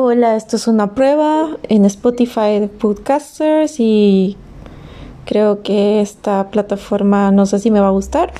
Hola, esto es una prueba en Spotify de Podcasters y creo que esta plataforma no sé si me va a gustar.